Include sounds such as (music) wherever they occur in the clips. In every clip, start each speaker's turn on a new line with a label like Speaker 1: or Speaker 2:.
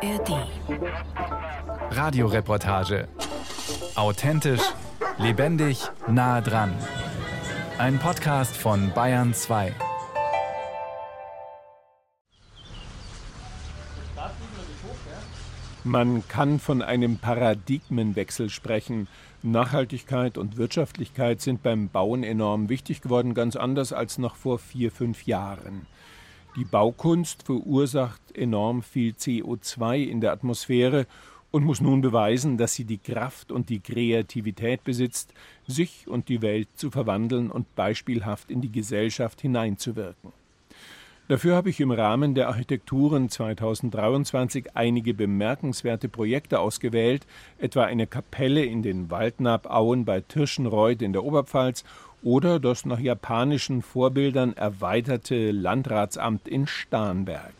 Speaker 1: ARD.
Speaker 2: Radioreportage. Authentisch, lebendig, nah dran. Ein Podcast von Bayern 2.
Speaker 3: Man kann von einem Paradigmenwechsel sprechen. Nachhaltigkeit und Wirtschaftlichkeit sind beim Bauen enorm wichtig geworden, ganz anders als noch vor vier, fünf Jahren. Die Baukunst verursacht enorm viel CO2 in der Atmosphäre und muss nun beweisen, dass sie die Kraft und die Kreativität besitzt, sich und die Welt zu verwandeln und beispielhaft in die Gesellschaft hineinzuwirken. Dafür habe ich im Rahmen der Architekturen 2023 einige bemerkenswerte Projekte ausgewählt, etwa eine Kapelle in den Waldnabauen bei Tirschenreuth in der Oberpfalz oder das nach japanischen Vorbildern erweiterte Landratsamt in Starnberg.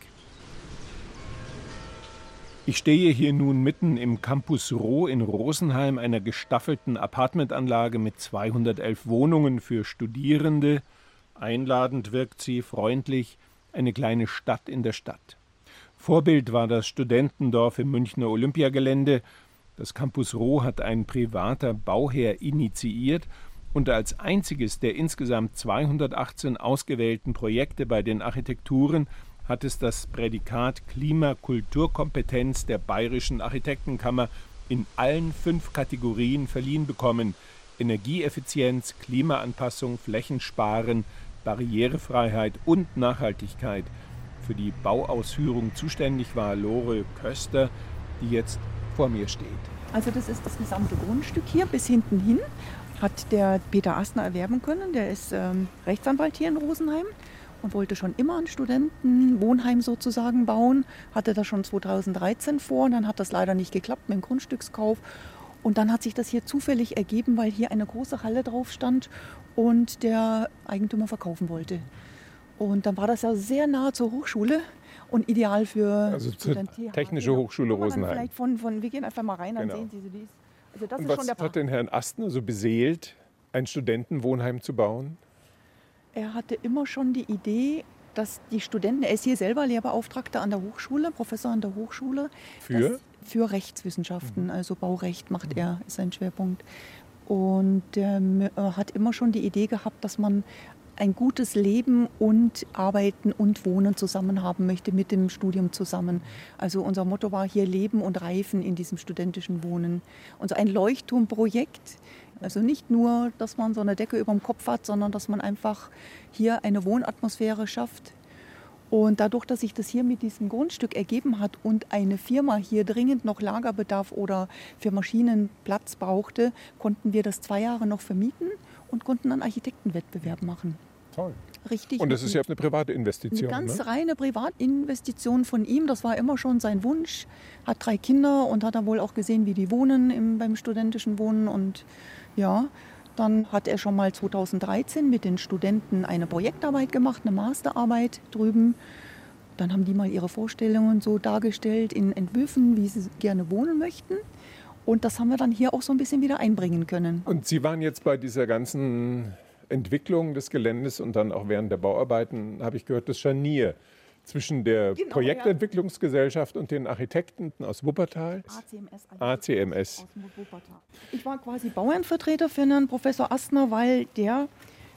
Speaker 3: Ich stehe hier nun mitten im Campus Roh in Rosenheim, einer gestaffelten Apartmentanlage mit 211 Wohnungen für Studierende. Einladend wirkt sie, freundlich, eine kleine Stadt in der Stadt. Vorbild war das Studentendorf im Münchner Olympiagelände. Das Campus Roh hat ein privater Bauherr initiiert und als einziges der insgesamt 218 ausgewählten Projekte bei den Architekturen hat es das Prädikat Klimakulturkompetenz der Bayerischen Architektenkammer in allen fünf Kategorien verliehen bekommen Energieeffizienz, Klimaanpassung, Flächensparen, Barrierefreiheit und Nachhaltigkeit. Für die Bauausführung zuständig war Lore Köster, die jetzt vor mir steht.
Speaker 4: Also das ist das gesamte Grundstück hier bis hinten hin hat der Peter Astner erwerben können. Der ist ähm, Rechtsanwalt hier in Rosenheim und wollte schon immer ein Studentenwohnheim sozusagen bauen. Hatte das schon 2013 vor und dann hat das leider nicht geklappt mit dem Grundstückskauf. Und dann hat sich das hier zufällig ergeben, weil hier eine große Halle drauf stand und der Eigentümer verkaufen wollte. Und dann war das ja sehr nahe zur Hochschule und ideal für
Speaker 3: also zur Technische Hochschule Rosenheim.
Speaker 4: Vielleicht von, von, wir gehen einfach mal rein, dann genau. sehen Sie, wie es
Speaker 3: also das und ist was schon der hat den Herrn Astner so beseelt, ein Studentenwohnheim zu bauen?
Speaker 4: Er hatte immer schon die Idee, dass die Studenten, er ist hier selber Lehrbeauftragter an der Hochschule, Professor an der Hochschule.
Speaker 3: Für?
Speaker 4: für Rechtswissenschaften, mhm. also Baurecht macht mhm. er, ist sein Schwerpunkt. Und er hat immer schon die Idee gehabt, dass man ein gutes Leben und Arbeiten und Wohnen zusammen haben möchte mit dem Studium zusammen. Also unser Motto war hier Leben und Reifen in diesem studentischen Wohnen. Und so ein Leuchtturmprojekt, also nicht nur, dass man so eine Decke über dem Kopf hat, sondern dass man einfach hier eine Wohnatmosphäre schafft. Und dadurch, dass sich das hier mit diesem Grundstück ergeben hat und eine Firma hier dringend noch Lagerbedarf oder für Maschinen Platz brauchte, konnten wir das zwei Jahre noch vermieten und konnten einen Architektenwettbewerb machen.
Speaker 3: Toll.
Speaker 4: Richtig.
Speaker 3: Und das ist ja eine private Investition.
Speaker 4: Eine ganz
Speaker 3: ne?
Speaker 4: reine Privatinvestition von ihm. Das war immer schon sein Wunsch. Hat drei Kinder und hat er wohl auch gesehen, wie die wohnen im, beim studentischen Wohnen. Und ja, dann hat er schon mal 2013 mit den Studenten eine Projektarbeit gemacht, eine Masterarbeit drüben. Dann haben die mal ihre Vorstellungen so dargestellt in Entwürfen, wie sie gerne wohnen möchten. Und das haben wir dann hier auch so ein bisschen wieder einbringen können.
Speaker 3: Und Sie waren jetzt bei dieser ganzen Entwicklung des Geländes und dann auch während der Bauarbeiten, habe ich gehört, das Scharnier zwischen der genau, Projektentwicklungsgesellschaft ja. und den Architekten aus Wuppertal.
Speaker 4: ACMS.
Speaker 3: ACMS.
Speaker 4: Ich war quasi Bauernvertreter für Herrn Professor Astner, weil der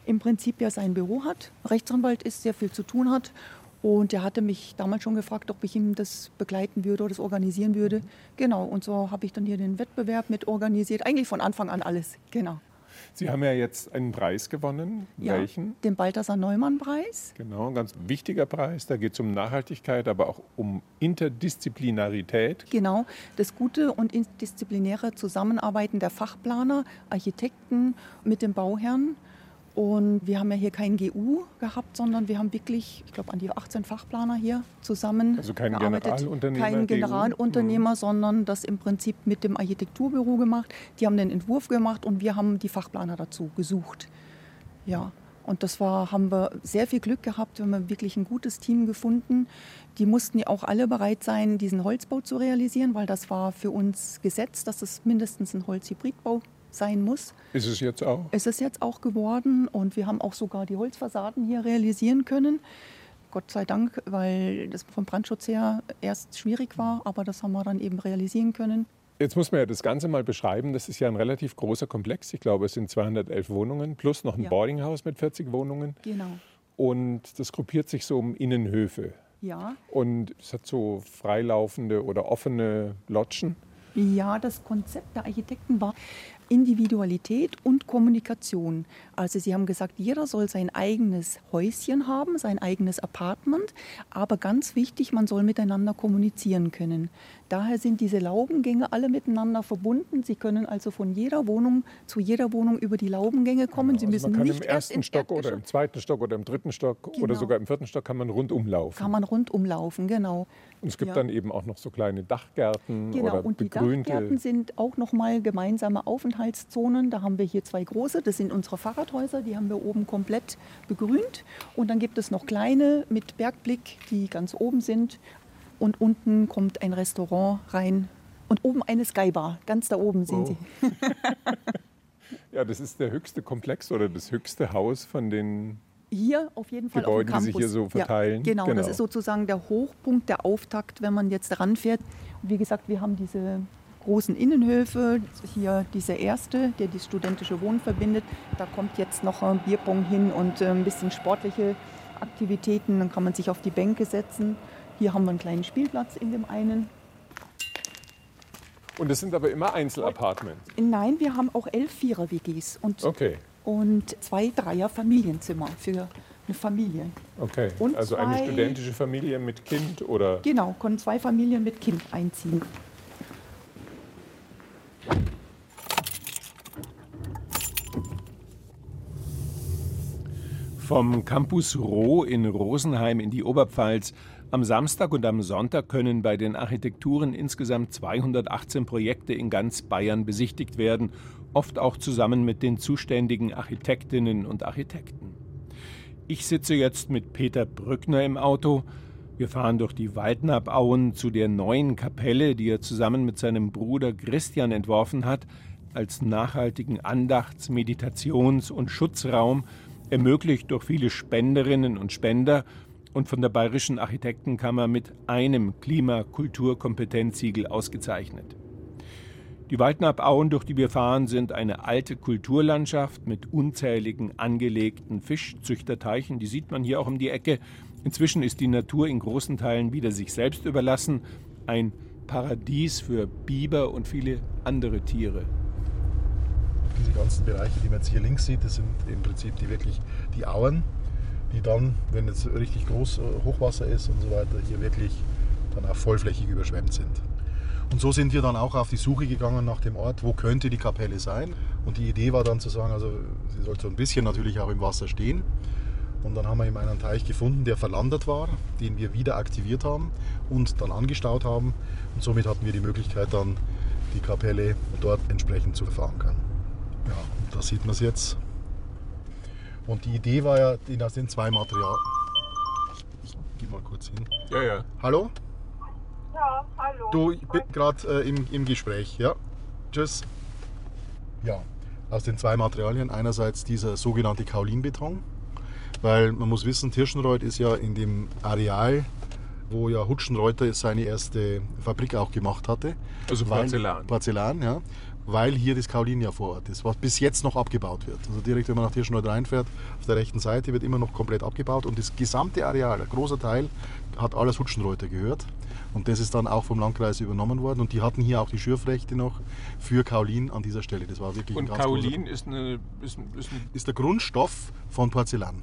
Speaker 4: im Prinzip ja sein Büro hat, Rechtsanwalt ist, sehr viel zu tun hat. Und er hatte mich damals schon gefragt, ob ich ihm das begleiten würde oder das organisieren würde. Genau, und so habe ich dann hier den Wettbewerb mit organisiert. Eigentlich von Anfang an alles, genau.
Speaker 3: Sie haben ja jetzt einen Preis gewonnen.
Speaker 4: Ja,
Speaker 3: Welchen?
Speaker 4: Den Balthasar Neumann-Preis.
Speaker 3: Genau, ein ganz wichtiger Preis. Da geht es um Nachhaltigkeit, aber auch um Interdisziplinarität.
Speaker 4: Genau, das gute und interdisziplinäre Zusammenarbeiten der Fachplaner, Architekten mit dem Bauherrn und wir haben ja hier kein GU gehabt, sondern wir haben wirklich, ich glaube, an die 18 Fachplaner hier zusammen
Speaker 3: Also kein Generalunternehmer?
Speaker 4: Kein Generalunternehmer, mhm. sondern das im Prinzip mit dem Architekturbüro gemacht. Die haben den Entwurf gemacht und wir haben die Fachplaner dazu gesucht. Ja, und das war, haben wir sehr viel Glück gehabt, wir haben wirklich ein gutes Team gefunden. Die mussten ja auch alle bereit sein, diesen Holzbau zu realisieren, weil das war für uns Gesetz, dass es mindestens ein Holzhybridbau sein muss.
Speaker 3: Ist es jetzt auch?
Speaker 4: Ist es jetzt auch geworden und wir haben auch sogar die Holzfassaden hier realisieren können. Gott sei Dank, weil das vom Brandschutz her erst schwierig war, aber das haben wir dann eben realisieren können.
Speaker 3: Jetzt muss man ja das Ganze mal beschreiben. Das ist ja ein relativ großer Komplex. Ich glaube, es sind 211 Wohnungen plus noch ein ja. Boardinghaus mit 40 Wohnungen.
Speaker 4: Genau.
Speaker 3: Und das gruppiert sich so um Innenhöfe.
Speaker 4: Ja.
Speaker 3: Und es hat so freilaufende oder offene Lodgen.
Speaker 4: Ja, das Konzept der Architekten war, Individualität und Kommunikation. Also Sie haben gesagt, jeder soll sein eigenes Häuschen haben, sein eigenes Apartment, aber ganz wichtig, man soll miteinander kommunizieren können. Daher sind diese Laubengänge alle miteinander verbunden. Sie können also von jeder Wohnung zu jeder Wohnung über die Laubengänge kommen. Sie
Speaker 3: also
Speaker 4: müssen
Speaker 3: man kann
Speaker 4: nicht
Speaker 3: im ersten Stock oder im zweiten Stock oder im dritten Stock genau. oder sogar im vierten Stock kann man rundum laufen.
Speaker 4: Kann man rundum laufen, genau.
Speaker 3: Und es gibt ja. dann eben auch noch so kleine Dachgärten
Speaker 4: genau.
Speaker 3: oder
Speaker 4: und die Dachgärten sind auch nochmal gemeinsame Aufenthaltszonen. Da haben wir hier zwei große. Das sind unsere Fahrradhäuser. Die haben wir oben komplett begrünt. Und dann gibt es noch kleine mit Bergblick, die ganz oben sind und unten kommt ein Restaurant rein und oben eine Skybar. Ganz da oben sind oh. sie. (laughs)
Speaker 3: ja, das ist der höchste Komplex oder das höchste Haus von den
Speaker 4: hier auf jeden Fall
Speaker 3: Gebäuden,
Speaker 4: auf dem
Speaker 3: die sich hier so verteilen.
Speaker 4: Ja, genau, genau, das ist sozusagen der Hochpunkt, der Auftakt, wenn man jetzt ranfährt. Und wie gesagt, wir haben diese großen Innenhöfe. Hier dieser erste, der das studentische Wohnen verbindet. Da kommt jetzt noch ein Bierpong hin und äh, ein bisschen sportliche Aktivitäten. Dann kann man sich auf die Bänke setzen. Hier haben wir einen kleinen Spielplatz in dem einen.
Speaker 3: Und es sind aber immer Einzelapartments?
Speaker 4: Nein, wir haben auch elf Vierer-WGs und,
Speaker 3: okay.
Speaker 4: und zwei Dreier-Familienzimmer für eine Familie.
Speaker 3: Okay, und also zwei, eine studentische Familie mit Kind oder?
Speaker 4: Genau, können zwei Familien mit Kind einziehen.
Speaker 3: Vom Campus Roh in Rosenheim in die Oberpfalz am Samstag und am Sonntag können bei den Architekturen insgesamt 218 Projekte in ganz Bayern besichtigt werden, oft auch zusammen mit den zuständigen Architektinnen und Architekten. Ich sitze jetzt mit Peter Brückner im Auto. Wir fahren durch die Waldnabauen zu der neuen Kapelle, die er zusammen mit seinem Bruder Christian entworfen hat, als nachhaltigen Andachts-, Meditations- und Schutzraum, ermöglicht durch viele Spenderinnen und Spender und von der Bayerischen Architektenkammer mit einem Klima-Kulturkompetenzsiegel ausgezeichnet. Die Waldnabauen, durch die wir fahren, sind eine alte Kulturlandschaft mit unzähligen angelegten Fischzüchterteichen. Die sieht man hier auch um die Ecke. Inzwischen ist die Natur in großen Teilen wieder sich selbst überlassen. Ein Paradies für Biber und viele andere Tiere.
Speaker 1: Diese ganzen Bereiche, die man jetzt hier links sieht, das sind im Prinzip die wirklich die Auen, die dann, wenn jetzt richtig groß äh, Hochwasser ist und so weiter, hier wirklich dann auch vollflächig überschwemmt sind. Und so sind wir dann auch auf die Suche gegangen nach dem Ort, wo könnte die Kapelle sein. Und die Idee war dann zu sagen, also sie sollte so ein bisschen natürlich auch im Wasser stehen. Und dann haben wir eben einen Teich gefunden, der verlandert war, den wir wieder aktiviert haben und dann angestaut haben. Und somit hatten wir die Möglichkeit dann die Kapelle dort entsprechend zu verankern. Ja, und da sieht man es jetzt. Und die Idee war ja, das sind zwei Materialien. Ich, gehe mal kurz hin.
Speaker 3: Ja, ja.
Speaker 1: Hallo?
Speaker 5: Ja, hallo.
Speaker 1: Du, ich bin gerade äh, im, im Gespräch. Ja. Tschüss. Ja, aus den zwei Materialien. Einerseits dieser sogenannte Kaulinbeton, weil man muss wissen, Tirschenreuth ist ja in dem Areal, wo ja Hutschenreuter seine erste Fabrik auch gemacht hatte.
Speaker 3: Also Porzellan.
Speaker 1: Porzellan, ja weil hier das Kaolin ja vor Ort ist, was bis jetzt noch abgebaut wird. Also direkt, wenn man nach Tirschenreuth reinfährt, auf der rechten Seite wird immer noch komplett abgebaut und das gesamte Areal, ein großer Teil, hat alles Hutschenreuter gehört. Und das ist dann auch vom Landkreis übernommen worden. Und die hatten hier auch die Schürfrechte noch für Kaolin an dieser Stelle. Das war wirklich
Speaker 3: Und Kaolin ist, eine, ist,
Speaker 1: ist, ein ist der Grundstoff von Porzellan.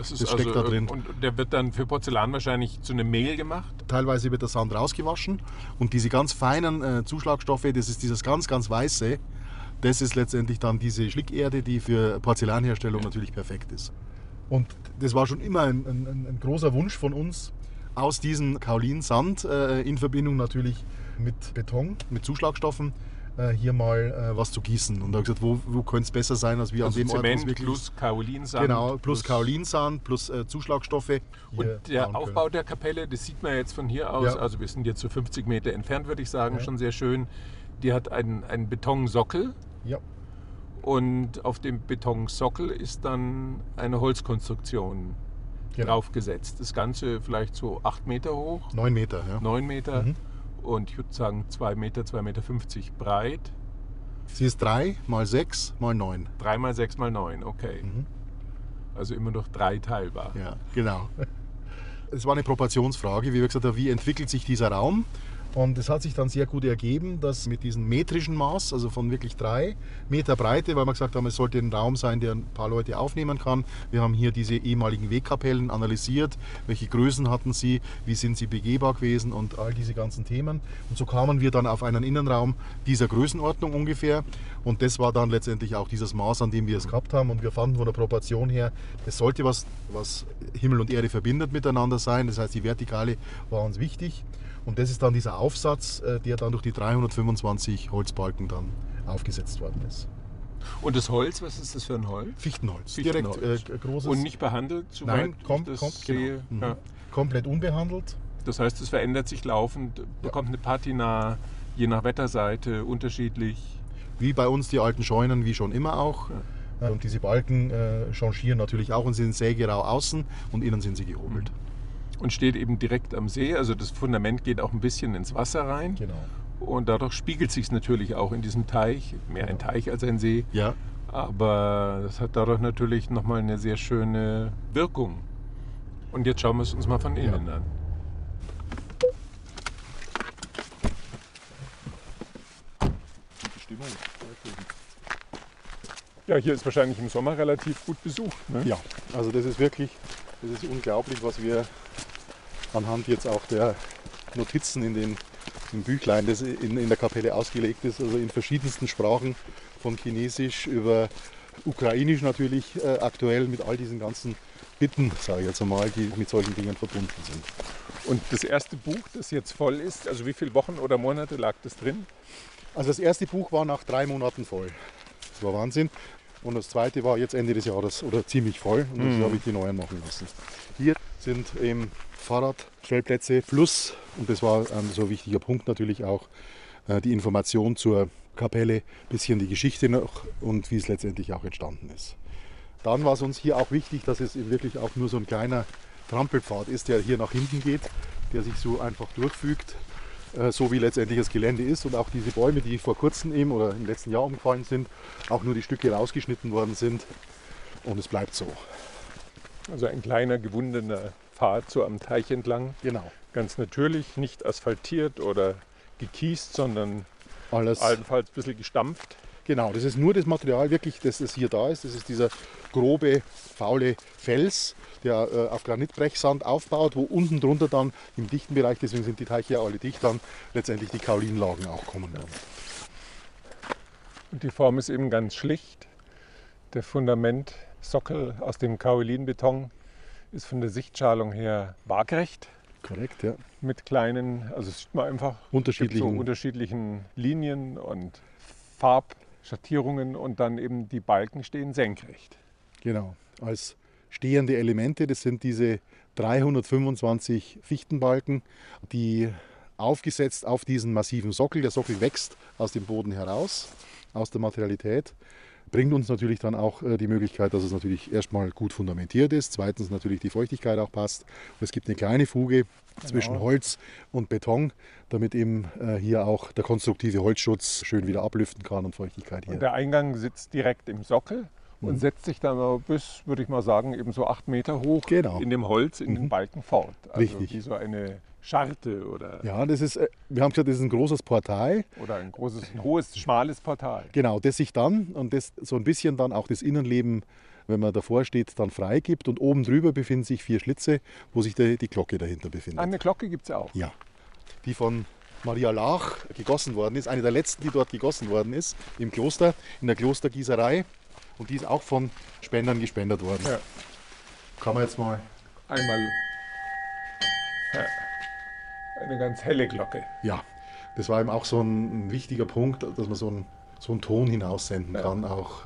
Speaker 3: Das, das steckt also, da drin. Und der wird dann für Porzellan wahrscheinlich zu einem Mehl gemacht?
Speaker 1: Teilweise wird der Sand rausgewaschen und diese ganz feinen äh, Zuschlagstoffe, das ist dieses ganz, ganz weiße, das ist letztendlich dann diese Schlickerde, die für Porzellanherstellung ja. natürlich perfekt ist. Und das war schon immer ein, ein, ein großer Wunsch von uns, aus diesem Kaulinsand äh, in Verbindung natürlich mit Beton, mit Zuschlagstoffen, äh, hier mal äh, was zu gießen. Und da habe ich gesagt, wo, wo könnte es besser sein, als wir also an dem
Speaker 3: Zement Ort, wirklich, plus Kaolinsand.
Speaker 1: Genau, plus, plus Kaolinsand, plus äh, Zuschlagstoffe.
Speaker 3: Und der Aufbau können. der Kapelle, das sieht man jetzt von hier aus, ja. also wir sind jetzt so 50 Meter entfernt, würde ich sagen, ja. schon sehr schön. Die hat einen, einen Betonsockel.
Speaker 1: Ja.
Speaker 3: Und auf dem Betonsockel ist dann eine Holzkonstruktion
Speaker 6: genau. draufgesetzt. Das Ganze vielleicht so acht Meter hoch.
Speaker 1: Neun Meter, ja.
Speaker 6: Neun Meter. Mhm. Und ich würde sagen zwei Meter, zwei Meter fünfzig breit.
Speaker 1: Sie ist drei mal sechs mal neun.
Speaker 6: Drei mal sechs mal neun, okay. Mhm. Also immer noch drei teilbar.
Speaker 1: Ja, genau. (laughs) Es war eine Proportionsfrage, wie wir gesagt haben, wie entwickelt sich dieser Raum? Und es hat sich dann sehr gut ergeben, dass mit diesem metrischen Maß, also von wirklich drei Meter Breite, weil wir gesagt haben, es sollte ein Raum sein, der ein paar Leute aufnehmen kann. Wir haben hier diese ehemaligen Wegkapellen analysiert, welche Größen hatten sie, wie sind sie begehbar gewesen und all diese ganzen Themen. Und so kamen wir dann auf einen Innenraum dieser Größenordnung ungefähr. Und das war dann letztendlich auch dieses Maß, an dem wir es gehabt haben. Und wir fanden von der Proportion her, es sollte was, was Himmel und Erde verbindet miteinander sein. Das heißt, die Vertikale war uns wichtig. Und das ist dann dieser Aufsatz, äh, der dann durch die 325 Holzbalken dann aufgesetzt worden ist.
Speaker 6: Und das Holz, was ist das für ein Holz?
Speaker 1: Fichtenholz.
Speaker 6: Fichtenholz. Direkt äh, großes. Und nicht behandelt,
Speaker 1: Nein, kom ich das kom sehe. Genau. Ja. Komplett unbehandelt.
Speaker 6: Das heißt, es verändert sich laufend, bekommt ja. eine Patina, je nach Wetterseite, unterschiedlich.
Speaker 1: Wie bei uns die alten Scheunen, wie schon immer auch. Ja. Und diese Balken äh, changieren natürlich auch und sind sägerau außen und innen sind sie gehobelt. Mhm
Speaker 6: und steht eben direkt am See. Also das Fundament geht auch ein bisschen ins Wasser rein.
Speaker 1: Genau.
Speaker 6: Und dadurch spiegelt sich es natürlich auch in diesem Teich, mehr ein genau. Teich als ein See.
Speaker 1: Ja.
Speaker 6: Aber das hat dadurch natürlich nochmal eine sehr schöne Wirkung. Und jetzt schauen wir es uns mal von innen ja. an. Stimmung. Ja, hier ist wahrscheinlich im Sommer relativ gut besucht. Ne?
Speaker 1: Ja, also das ist wirklich, das ist unglaublich, was wir anhand jetzt auch der Notizen in den im Büchlein, das in, in der Kapelle ausgelegt ist, also in verschiedensten Sprachen, von Chinesisch über Ukrainisch natürlich äh, aktuell mit all diesen ganzen Bitten, sage ich jetzt einmal, die mit solchen Dingen verbunden sind.
Speaker 6: Und das erste Buch, das jetzt voll ist, also wie viele Wochen oder Monate lag das drin?
Speaker 1: Also das erste Buch war nach drei Monaten voll. Das war Wahnsinn. Und das zweite war jetzt Ende des Jahres oder ziemlich voll und das mhm. habe ich die neuen machen lassen. Hier sind eben Fahrradstellplätze plus, und das war ein so wichtiger Punkt natürlich auch, äh, die Information zur Kapelle, bisschen die Geschichte noch und wie es letztendlich auch entstanden ist. Dann war es uns hier auch wichtig, dass es wirklich auch nur so ein kleiner Trampelpfad ist, der hier nach hinten geht, der sich so einfach durchfügt, äh, so wie letztendlich das Gelände ist. Und auch diese Bäume, die vor kurzem eben oder im letzten Jahr umgefallen sind, auch nur die Stücke rausgeschnitten worden sind. Und es bleibt so.
Speaker 6: Also ein kleiner gewundener Pfad so am Teich entlang.
Speaker 1: Genau.
Speaker 6: Ganz natürlich, nicht asphaltiert oder gekiest, sondern Alles. allenfalls ein bisschen gestampft.
Speaker 1: Genau, das ist nur das Material wirklich, das es hier da ist. Das ist dieser grobe, faule Fels, der äh, auf Granitbrechsand aufbaut, wo unten drunter dann im dichten Bereich, deswegen sind die Teiche ja alle dicht, dann letztendlich die Kaulinlagen auch kommen werden.
Speaker 6: Und die Form ist eben ganz schlicht. Der Fundamentsockel aus dem Kaulinbeton ist von der Sichtschalung her waagrecht.
Speaker 1: Korrekt, ja.
Speaker 6: Mit kleinen, also sieht man einfach
Speaker 1: unterschiedlichen,
Speaker 6: so unterschiedlichen Linien und Farbschattierungen und dann eben die Balken stehen senkrecht.
Speaker 1: Genau, als stehende Elemente, das sind diese 325 Fichtenbalken, die aufgesetzt auf diesen massiven Sockel, der Sockel wächst aus dem Boden heraus, aus der Materialität bringt uns natürlich dann auch äh, die Möglichkeit, dass es natürlich erstmal gut fundamentiert ist, zweitens natürlich die Feuchtigkeit auch passt. Und es gibt eine kleine Fuge zwischen genau. Holz und Beton, damit eben äh, hier auch der konstruktive Holzschutz schön wieder ablüften kann und Feuchtigkeit hier.
Speaker 6: Und der Eingang sitzt direkt im Sockel und mhm. setzt sich dann bis, würde ich mal sagen, eben so acht Meter hoch
Speaker 1: genau.
Speaker 6: in dem Holz, in mhm. den Balken fort.
Speaker 1: Also Richtig.
Speaker 6: wie so eine Scharte oder.
Speaker 1: Ja, das ist, äh, wir haben gesagt, das ist ein großes Portal.
Speaker 6: Oder ein großes, ein hohes, schmales Portal.
Speaker 1: Genau, das sich dann und das so ein bisschen dann auch das Innenleben, wenn man davor steht, dann freigibt. Und oben drüber befinden sich vier Schlitze, wo sich die, die Glocke dahinter befindet.
Speaker 6: Eine Glocke gibt es ja auch.
Speaker 1: Ja. Die von Maria Lach gegossen worden ist, eine der letzten, die dort gegossen worden ist, im Kloster, in der Klostergießerei. Und die ist auch von Spendern gespendet worden. Ja. Kann man jetzt mal.
Speaker 6: Einmal. Ja eine ganz helle Glocke.
Speaker 1: Ja, das war eben auch so ein, ein wichtiger Punkt, dass man so einen, so einen Ton hinaussenden ja. kann auch.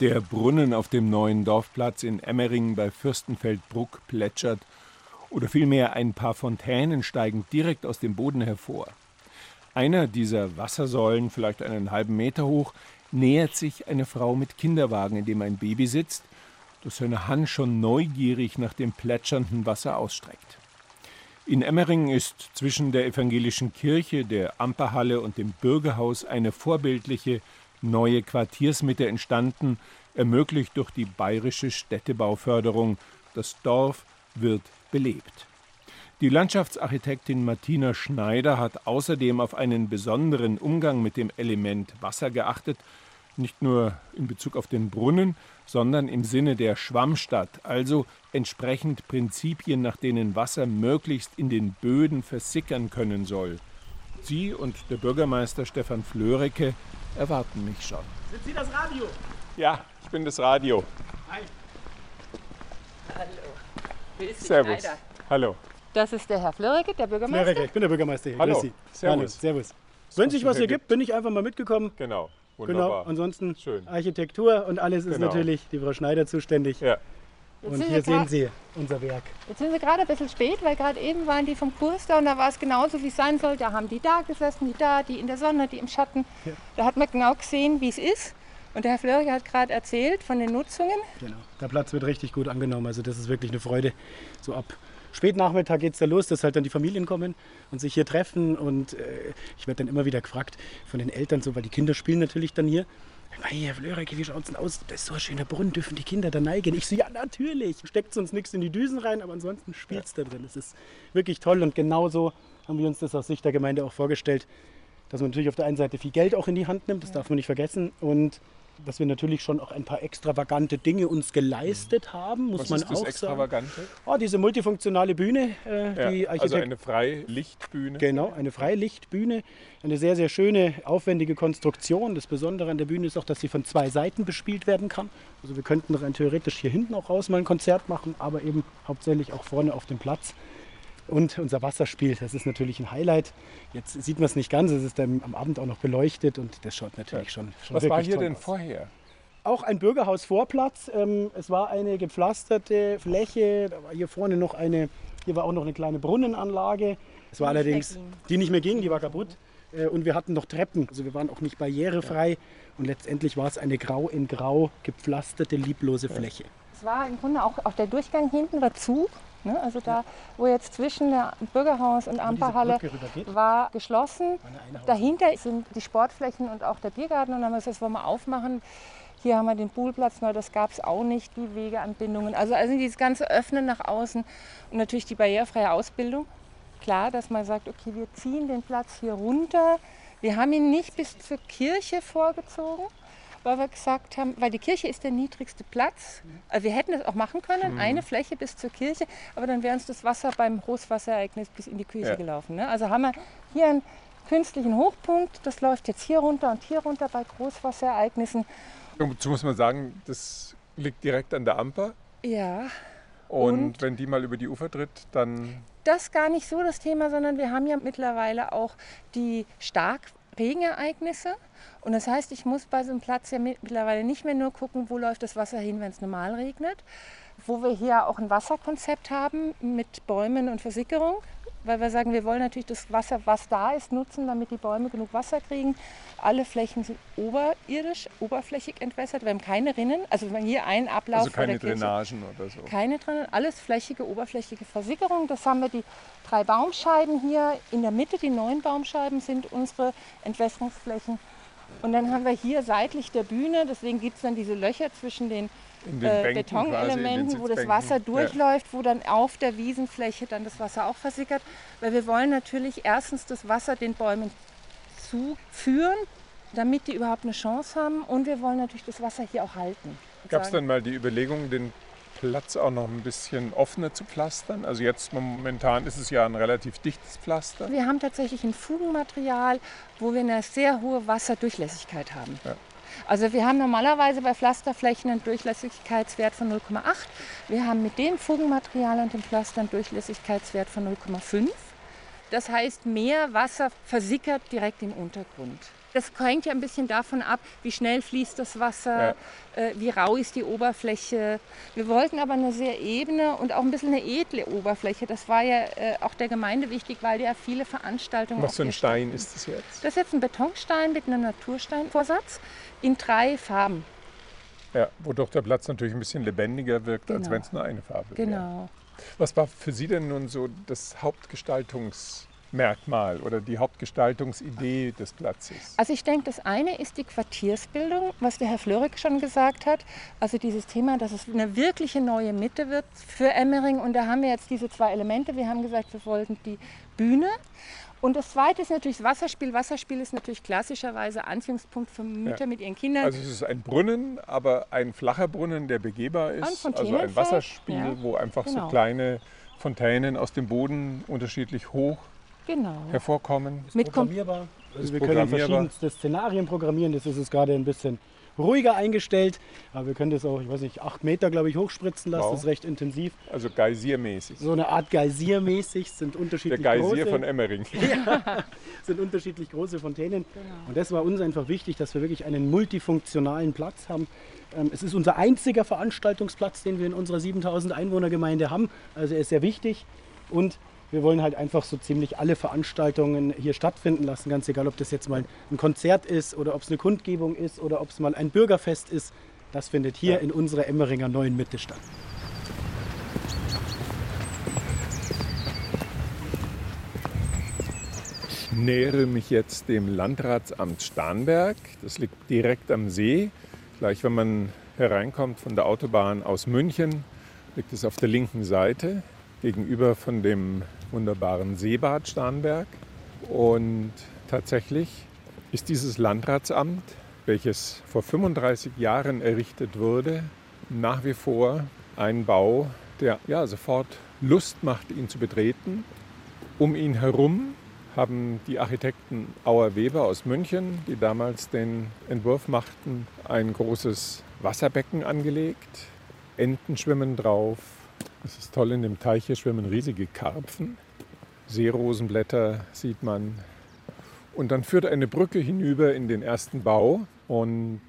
Speaker 6: Der Brunnen auf dem neuen Dorfplatz in Emmeringen bei Fürstenfeldbruck plätschert oder vielmehr ein paar Fontänen steigen direkt aus dem Boden hervor.
Speaker 3: einer dieser Wassersäulen, vielleicht einen halben Meter hoch, nähert sich eine Frau mit Kinderwagen, in dem ein Baby sitzt, das seine Hand schon neugierig nach dem plätschernden Wasser ausstreckt. In Emmering ist zwischen der evangelischen Kirche, der Amperhalle und dem Bürgerhaus eine vorbildliche neue Quartiersmitte entstanden, ermöglicht durch die bayerische Städtebauförderung. Das Dorf wird belebt. Die Landschaftsarchitektin Martina Schneider hat außerdem auf einen besonderen Umgang mit dem Element Wasser geachtet, nicht nur in Bezug auf den Brunnen, sondern im Sinne der Schwammstadt, also entsprechend Prinzipien, nach denen Wasser möglichst in den Böden versickern können soll. Sie und der Bürgermeister Stefan Flörecke erwarten mich schon.
Speaker 7: Sind Sie das Radio?
Speaker 3: Ja, ich bin das Radio.
Speaker 7: Hi.
Speaker 8: Hallo.
Speaker 3: Servus.
Speaker 8: Schneider.
Speaker 3: Hallo.
Speaker 8: Das ist der Herr Flöricke, der Bürgermeister.
Speaker 7: Flöricke, ich bin der Bürgermeister hier.
Speaker 3: Hallo.
Speaker 7: Grüß Sie.
Speaker 3: Servus.
Speaker 7: Hallo. Servus. Wenn sich was
Speaker 3: hier
Speaker 7: ergibt, bin ich einfach mal mitgekommen.
Speaker 3: Genau.
Speaker 7: Genau.
Speaker 3: Wunderbar.
Speaker 7: Ansonsten
Speaker 3: Schön.
Speaker 7: Architektur und alles ist
Speaker 3: Genau.
Speaker 7: natürlich die Frau Schneider zuständig.
Speaker 3: Ja.
Speaker 8: Jetzt
Speaker 7: Und hier sehen Sie unser Werk.
Speaker 8: Jetzt sind wir gerade ein bisschen spät, weil gerade eben waren die vom Kurs da und da war es genauso, wie es sein soll. Da haben die da gesessen, die da, die in der Sonne, die im Schatten. Da hat man genau gesehen, wie es ist. Und der Herr Flöricke hat gerade erzählt von den Nutzungen.
Speaker 7: Genau. Der Platz wird richtig gut angenommen. Also das ist wirklich eine Freude. So ab Spätnachmittag geht es da los, dass halt dann die Familien kommen und sich hier treffen. Und äh, ich werde dann immer wieder gefragt von den Eltern, so, weil die Kinder spielen natürlich dann hier. Hey, Herr Flöricke, wie schaut's denn aus? Das ist so ein schöner Brunnen, dürfen die Kinder da neigen? Ich so, ja, natürlich. Steckt uns nichts in die Düsen rein, aber ansonsten spielt's da drin. Das ist wirklich toll und genauso haben wir uns das aus Sicht der Gemeinde auch vorgestellt, dass man natürlich auf der einen Seite viel Geld auch in die Hand nimmt, das darf man nicht vergessen. Und dass wir natürlich schon auch ein paar extravagante Dinge uns geleistet haben, muss
Speaker 3: Was
Speaker 7: man
Speaker 3: ist das
Speaker 7: auch sagen.
Speaker 3: Extravagante?
Speaker 7: Oh, diese multifunktionale Bühne, äh,
Speaker 3: Ja, also eine Freilichtbühne.
Speaker 7: Genau, eine Freilichtbühne. Eine sehr, sehr schöne, aufwendige Konstruktion. Das Besondere an der Bühne ist auch, dass sie von zwei Seiten bespielt werden kann. Also wir könnten rein theoretisch hier hinten auch raus mal ein Konzert machen, aber eben hauptsächlich auch vorne auf dem Platz. Und unser Wasserspiel, das ist natürlich ein Highlight. Jetzt sieht man es nicht ganz, es ist dann am Abend auch noch beleuchtet und das schaut natürlich schon, schon
Speaker 3: Was war hier
Speaker 7: toll
Speaker 3: denn
Speaker 7: aus.
Speaker 3: vorher?
Speaker 7: Auch ein Bürgerhausvorplatz. Ähm, es war eine gepflasterte Fläche. Da war hier vorne noch eine, hier war auch noch eine kleine Brunnenanlage. Es war
Speaker 8: Die nicht
Speaker 7: allerdings,
Speaker 8: ging.
Speaker 7: die nicht mehr ging, die war kaputt. Äh, und wir hatten noch Treppen. Also wir waren auch nicht barrierefrei. Und letztendlich war es eine grau in grau gepflasterte, lieblose Fläche.
Speaker 8: Es war im Grunde auch, auch der Durchgang hinten war zu. Ne? Also da, wo jetzt zwischen der Bürgerhaus und Amperhalle war geschlossen. Dahinter sind die Sportflächen und auch der Biergarten. Und dann haben wir gesagt, das wollen wir aufmachen. Hier haben wir den Poolplatz neu, das gab es auch nicht, die Wegeanbindungen. Also, also dieses ganze Öffnen nach außen und natürlich die barrierefreie Ausbildung. Klar, dass man sagt, okay, wir ziehen den Platz hier runter. Wir haben ihn nicht bis zur Kirche vorgezogen, weil wir gesagt haben, weil die Kirche ist der niedrigste Platz. Also wir hätten das auch machen können, eine Fläche bis zur Kirche, aber dann wäre uns das Wasser beim Großwasserereignis bis in die Kirche
Speaker 3: Ja.
Speaker 8: gelaufen. Ne? Also haben wir hier einen künstlichen Hochpunkt, das läuft jetzt hier runter und hier runter bei Großwasserereignissen.
Speaker 3: Dazu muss man sagen, das liegt direkt an der Amper.
Speaker 8: Ja,
Speaker 3: Und,
Speaker 8: Und?
Speaker 3: wenn die mal über die Ufer tritt, dann
Speaker 8: das gar nicht so das Thema, sondern wir haben ja mittlerweile auch die Starkregenereignisse. Und das heißt, ich muss bei so einem Platz ja mittlerweile nicht mehr nur gucken, wo läuft das Wasser hin, wenn es normal regnet. Wo wir hier auch ein Wasserkonzept haben mit Bäumen und Versickerung. Weil wir sagen, wir wollen natürlich das Wasser, was da ist, nutzen, damit die Bäume genug Wasser kriegen. Alle Flächen sind oberirdisch, oberflächig entwässert. Wir haben keine Rinnen. Also wenn hier ein Ablauf
Speaker 3: also keine
Speaker 8: der Kirche,
Speaker 3: Drainagen oder so.
Speaker 8: keine drin, alles flächige, oberflächige Versickerung. Das haben wir die drei Baumscheiben hier in der Mitte. Die neun Baumscheiben sind unsere Entwässerungsflächen. Und dann haben wir hier seitlich der Bühne, deswegen gibt es dann diese Löcher zwischen den äh,
Speaker 3: in den
Speaker 8: Betonelementen, wo das. Wasser
Speaker 3: Ja.
Speaker 8: durchläuft, wo dann auf der Wiesenfläche dann das Wasser auch versickert. Weil wir wollen natürlich erstens das Wasser den Bäumen zuführen, damit die überhaupt eine Chance haben. Und wir wollen natürlich das Wasser hier auch halten.
Speaker 3: Gab es dann mal die Überlegung, den Platz auch noch ein bisschen offener zu pflastern? Also jetzt momentan ist es ja ein relativ dichtes Pflaster.
Speaker 8: Wir haben tatsächlich ein Fugenmaterial, wo wir eine sehr hohe Wasserdurchlässigkeit haben.
Speaker 3: Ja.
Speaker 8: Also wir haben normalerweise bei Pflasterflächen einen Durchlässigkeitswert von 0,8. Wir haben mit dem Fugenmaterial und dem Pflaster einen Durchlässigkeitswert von 0,5. Das heißt, mehr Wasser versickert direkt im Untergrund. Das hängt ja ein bisschen davon ab, wie schnell fließt das Wasser, ja. äh, wie rau ist die Oberfläche. Wir wollten aber eine sehr ebene und auch ein bisschen eine edle Oberfläche. Das war ja äh, auch der Gemeinde wichtig, weil ja viele Veranstaltungen.
Speaker 3: Was für ein Stein ist das jetzt?
Speaker 8: Das ist jetzt ein Betonstein mit einem Natursteinvorsatz in drei Farben.
Speaker 3: Ja, wodurch der Platz natürlich ein bisschen lebendiger wirkt, genau. als wenn es nur eine Farbe
Speaker 8: genau. wäre. Genau.
Speaker 3: Was war für Sie denn nun so das Hauptgestaltungs- Merkmal oder die Hauptgestaltungsidee des Platzes?
Speaker 8: Also ich denke, das eine ist die Quartiersbildung, was der Herr Flörig schon gesagt hat. Also dieses Thema, dass es eine wirkliche neue Mitte wird für Emmering. Und da haben wir jetzt diese zwei Elemente. Wir haben gesagt, wir wollten die Bühne. Und das zweite ist natürlich das Wasserspiel. Wasserspiel ist natürlich klassischerweise Anziehungspunkt für Mütter ja. mit ihren Kindern.
Speaker 3: Also es ist ein Brunnen, aber ein flacher Brunnen, der begehbar ist. Also ein Wasserspiel, ja. wo einfach genau. so kleine Fontänen aus dem Boden unterschiedlich hoch
Speaker 8: genau.
Speaker 3: hervorkommen.
Speaker 7: Ist Mit programmierbar. Also wir können verschiedenste Szenarien programmieren. Das ist es gerade ein bisschen ruhiger eingestellt. Aber wir können das auch, ich weiß nicht, acht Meter, glaube ich, hochspritzen lassen. Wow. Das ist recht intensiv.
Speaker 3: Also geysirmäßig.
Speaker 7: So eine Art geysirmäßig sind unterschiedlich
Speaker 3: Der
Speaker 7: Geysir
Speaker 3: große, von Emmering. (laughs)
Speaker 7: ja, sind unterschiedlich große Fontänen. Genau. Und das war uns einfach wichtig, dass wir wirklich einen multifunktionalen Platz haben. Ähm, es ist unser einziger Veranstaltungsplatz, den wir in unserer 7000 Einwohnergemeinde haben. Also er ist sehr wichtig. Und wir wollen halt einfach so ziemlich alle Veranstaltungen hier stattfinden lassen, ganz egal, ob das jetzt mal ein Konzert ist oder ob es eine Kundgebung ist oder ob es mal ein Bürgerfest ist. Das findet hier ja. in unserer Emmeringer neuen Mitte statt.
Speaker 3: Ich nähere mich jetzt dem Landratsamt Starnberg. Das liegt direkt am See. Gleich wenn man hereinkommt von der Autobahn aus München, liegt es auf der linken Seite gegenüber von dem wunderbaren Seebad Starnberg. Und tatsächlich ist dieses Landratsamt, welches vor 35 Jahren errichtet wurde, nach wie vor ein Bau, der ja, sofort Lust macht, ihn zu betreten. Um ihn herum haben die Architekten Auer Weber aus München, die damals den Entwurf machten, ein großes Wasserbecken angelegt. Enten schwimmen drauf, es ist toll, in dem Teich hier schwimmen riesige Karpfen. Seerosenblätter sieht man. Und dann führt eine Brücke hinüber in den ersten Bau. Und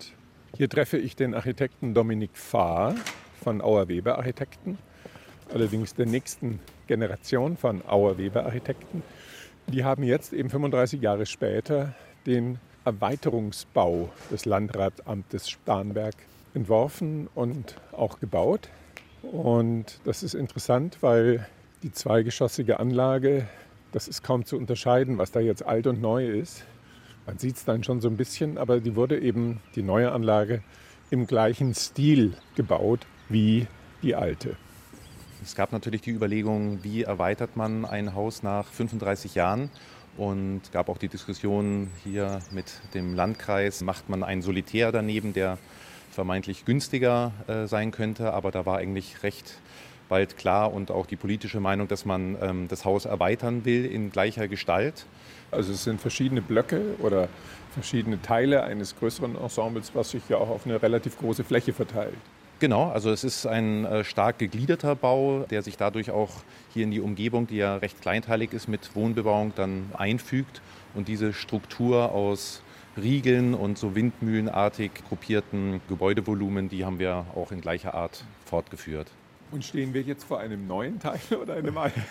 Speaker 3: hier treffe ich den Architekten Dominik Fahr von Auer Weber Architekten, allerdings der nächsten Generation von Auer Weber Architekten. Die haben jetzt eben 35 Jahre später den Erweiterungsbau des Landratsamtes Starnberg entworfen und auch gebaut. Und das ist interessant, weil die zweigeschossige Anlage, das ist kaum zu unterscheiden, was da jetzt alt und neu ist. Man sieht es dann schon so ein bisschen, aber die wurde eben, die neue Anlage, im gleichen Stil gebaut wie die alte.
Speaker 9: Es gab natürlich die Überlegung, wie erweitert man ein Haus nach 35 Jahren und gab auch die Diskussion hier mit dem Landkreis, macht man einen Solitär daneben, der vermeintlich günstiger äh, sein könnte. Aber da war eigentlich recht bald klar und auch die politische Meinung, dass man ähm, das Haus erweitern will in gleicher Gestalt.
Speaker 3: Also es sind verschiedene Blöcke oder verschiedene Teile eines größeren Ensembles, was sich ja auch auf eine relativ große Fläche verteilt.
Speaker 9: Genau, also es ist ein äh, stark gegliederter Bau, der sich dadurch auch hier in die Umgebung, die ja recht kleinteilig ist, mit Wohnbebauung dann einfügt und diese Struktur aus Riegeln und so windmühlenartig gruppierten Gebäudevolumen, die haben wir auch in gleicher Art fortgeführt.
Speaker 3: Und stehen wir jetzt vor einem neuen Teil (laughs) oder einem alten?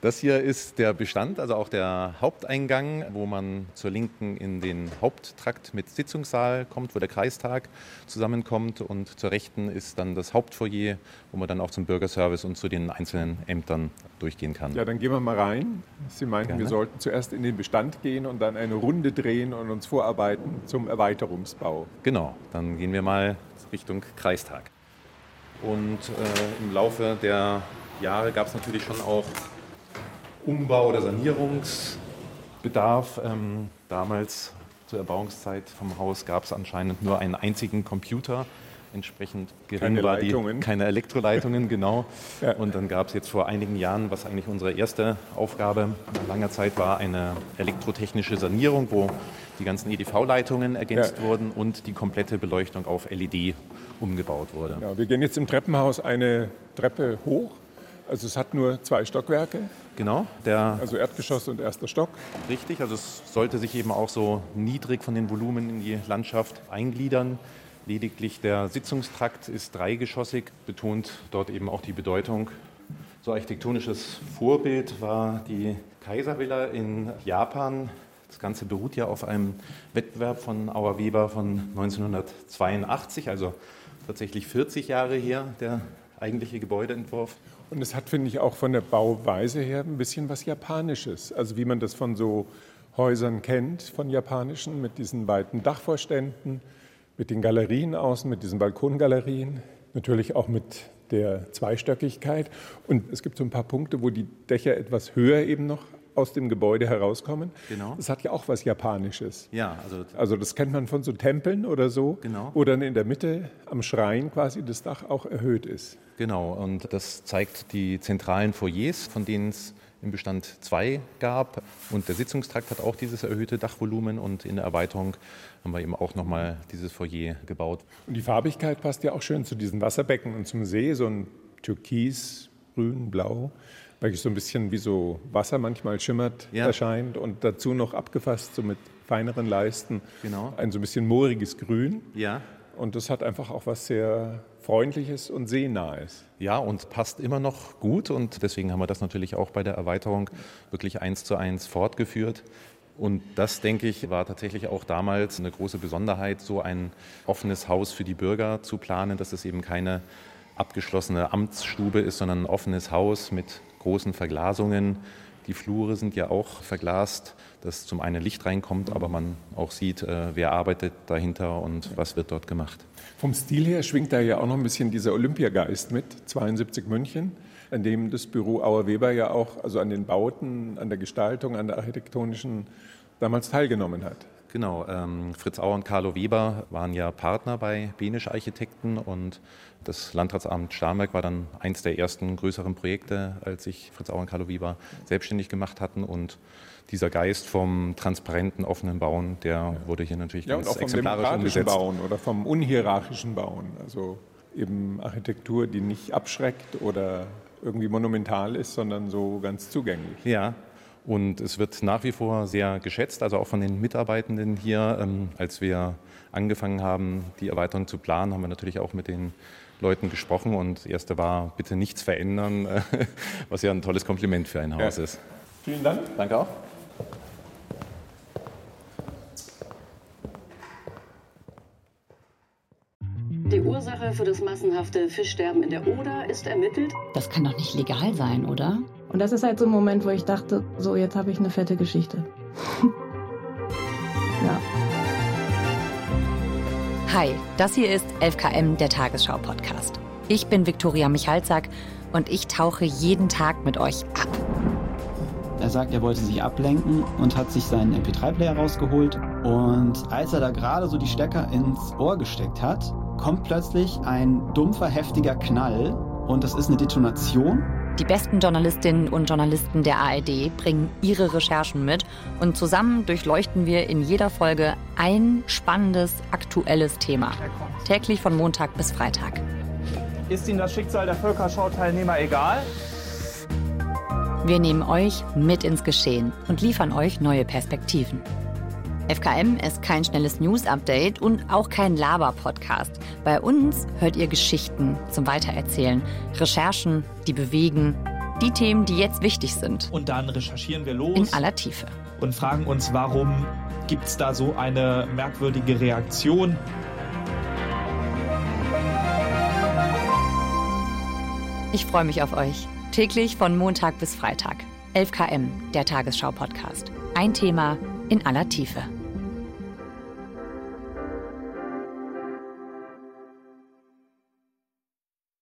Speaker 9: Das hier ist der Bestand, also auch der Haupteingang, wo man zur Linken in den Haupttrakt mit Sitzungssaal kommt, wo der Kreistag zusammenkommt. Und zur Rechten ist dann das Hauptfoyer, wo man dann auch zum Bürgerservice und zu den einzelnen Ämtern durchgehen kann.
Speaker 3: Ja, dann gehen wir mal rein. Sie meinten, Gerne. wir sollten zuerst in den Bestand gehen und dann eine Runde drehen und uns vorarbeiten zum Erweiterungsbau.
Speaker 9: Genau, dann gehen wir mal Richtung Kreistag. Und äh, im Laufe der Jahre gab es natürlich schon auch Umbau- oder Sanierungsbedarf. Ähm, damals zur Erbauungszeit vom Haus gab es anscheinend nur einen einzigen Computer. Entsprechend gering
Speaker 3: keine
Speaker 9: war die,
Speaker 3: Leitungen.
Speaker 9: keine Elektroleitungen, genau. (laughs) Ja. Und dann gab es jetzt vor einigen Jahren, was eigentlich unsere erste Aufgabe langer Zeit war, eine elektrotechnische Sanierung, wo die ganzen EDV-Leitungen ergänzt ja. wurden und die komplette Beleuchtung auf LED umgebaut wurde.
Speaker 3: Ja, wir gehen jetzt im Treppenhaus eine Treppe hoch Also es hat nur zwei Stockwerke.
Speaker 9: Genau,
Speaker 3: also Erdgeschoss und erster Stock.
Speaker 9: Richtig, also es sollte sich eben auch so niedrig von den Volumen in die Landschaft eingliedern. Lediglich der Sitzungstrakt ist dreigeschossig, betont dort eben auch die Bedeutung. So architektonisches Vorbild war die Kaiservilla in Japan. Das Ganze beruht ja auf einem Wettbewerb von Auer Weber von 1982, also tatsächlich 40 Jahre her, der eigentliche Gebäudeentwurf.
Speaker 3: Und es hat, finde ich, auch von der Bauweise her ein bisschen was Japanisches. Also wie man das von so Häusern kennt, von japanischen, mit diesen weiten Dachvorständen, mit den Galerien außen, mit diesen Balkongalerien, natürlich auch mit der Zweistöckigkeit. Und es gibt so ein paar Punkte, wo die Dächer etwas höher eben noch aus dem Gebäude herauskommen. Genau. Das hat ja auch was Japanisches.
Speaker 9: Ja, also,
Speaker 3: also das kennt man von so Tempeln oder so,
Speaker 9: genau.
Speaker 3: wo dann in der Mitte am Schrein quasi das Dach auch erhöht ist.
Speaker 9: Genau, und das zeigt die zentralen Foyers, von denen es im Bestand zwei gab. Und der Sitzungstrakt hat auch dieses erhöhte Dachvolumen und in der Erweiterung haben wir eben auch nochmal dieses Foyer gebaut.
Speaker 3: Und die Farbigkeit passt ja auch schön zu diesen Wasserbecken und zum See, so ein Türkis, Grün, Blau wirklich so ein bisschen wie so Wasser manchmal schimmert, ja. erscheint und dazu noch abgefasst so mit feineren Leisten.
Speaker 9: Genau.
Speaker 3: Ein so ein bisschen mooriges Grün.
Speaker 9: Ja.
Speaker 3: Und das hat einfach auch was sehr Freundliches und Seenahes.
Speaker 9: Ja, und passt immer noch gut. Und deswegen haben wir das natürlich auch bei der Erweiterung wirklich eins zu eins fortgeführt. Und das, denke ich, war tatsächlich auch damals eine große Besonderheit, so ein offenes Haus für die Bürger zu planen, dass es eben keine abgeschlossene Amtsstube ist, sondern ein offenes Haus mit großen Verglasungen. Die Flure sind ja auch verglast, dass zum einen Licht reinkommt, aber man auch sieht, äh, wer arbeitet dahinter und was wird dort gemacht.
Speaker 3: Vom Stil her schwingt da ja auch noch ein bisschen dieser Olympiageist mit, 72 München, an dem das Büro Auer Weber ja auch, also an den Bauten, an der Gestaltung, an der architektonischen damals teilgenommen hat.
Speaker 9: Genau, ähm, Fritz Auer und Carlo Weber waren ja Partner bei Benisch Architekten und das Landratsamt Starnberg war dann eins der ersten größeren Projekte, als sich Fritz Auer und Carlo Weber selbstständig gemacht hatten und dieser Geist vom transparenten, offenen Bauen, der wurde hier natürlich
Speaker 3: ja,
Speaker 9: ganz
Speaker 3: und auch vom
Speaker 9: exemplarisch
Speaker 3: umgesetzt. Bauen oder vom unhierarchischen Bauen, also eben Architektur, die nicht abschreckt oder irgendwie monumental ist, sondern so ganz zugänglich.
Speaker 9: Ja, und es wird nach wie vor sehr geschätzt, also auch von den Mitarbeitenden hier. Ähm, als wir angefangen haben, die Erweiterung zu planen, haben wir natürlich auch mit den Leuten gesprochen und das erste war, bitte nichts verändern, (laughs) was ja ein tolles Kompliment für ein Haus ja. ist.
Speaker 3: Vielen Dank.
Speaker 9: Danke auch.
Speaker 10: Die Ursache für das massenhafte Fischsterben in der Oder ist ermittelt.
Speaker 11: Das kann doch nicht legal sein, oder?
Speaker 12: Und das ist halt so ein Moment, wo ich dachte, so jetzt habe ich eine fette Geschichte. (laughs) ja.
Speaker 11: Hi, das hier ist 11KM, der Tagesschau-Podcast. Ich bin Viktoria Michalzack und ich tauche jeden Tag mit euch ab.
Speaker 13: Er sagt, er wollte sich ablenken und hat sich seinen MP3-Player rausgeholt. Und als er da gerade so die Stecker ins Ohr gesteckt hat, kommt plötzlich ein dumpfer, heftiger Knall. Und das ist eine Detonation.
Speaker 11: Die besten Journalistinnen und Journalisten der ARD bringen ihre Recherchen mit und zusammen durchleuchten wir in jeder Folge ein spannendes, aktuelles Thema. Täglich von Montag bis Freitag.
Speaker 14: Ist Ihnen das Schicksal der Völkerschau-Teilnehmer egal?
Speaker 11: Wir nehmen euch mit ins Geschehen und liefern euch neue Perspektiven. FKM ist kein schnelles News-Update und auch kein Laber-Podcast. Bei uns hört ihr Geschichten zum Weitererzählen, Recherchen, die bewegen, die Themen, die jetzt wichtig sind.
Speaker 14: Und dann recherchieren wir los.
Speaker 11: In aller Tiefe.
Speaker 14: Und fragen uns, warum gibt es da so eine merkwürdige Reaktion?
Speaker 11: Ich freue mich auf euch. Täglich von Montag bis Freitag. 11KM, der Tagesschau-Podcast. Ein Thema in aller Tiefe.